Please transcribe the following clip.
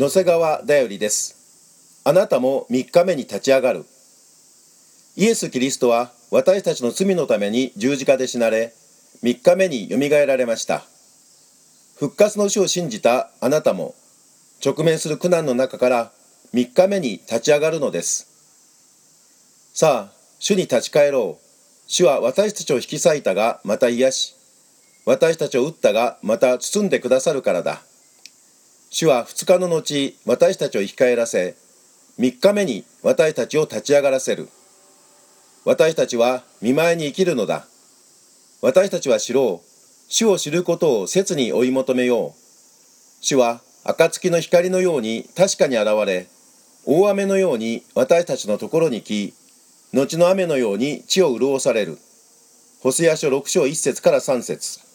野瀬川だよりです。あなたも3日目に立ち上がる。イエス・キリストは私たちの罪のために十字架で死なれ3日目によみがえられました。復活の死を信じたあなたも直面する苦難の中から3日目に立ち上がるのです。さあ主に立ち返ろう。主は私たちを引き裂いたがまた癒し私たちを打ったがまた包んでくださるからだ。主は2日の後私たちを生き返らせ3日目に私たちを立ち上がらせる。私たちは見舞いに生きるのだ。私たちは知ろう。主を知ることを切に追い求めよう。主は暁の光のように確かに現れ大雨のように私たちのところに来後の雨のように地を潤される。ホセア書6章1節から3節。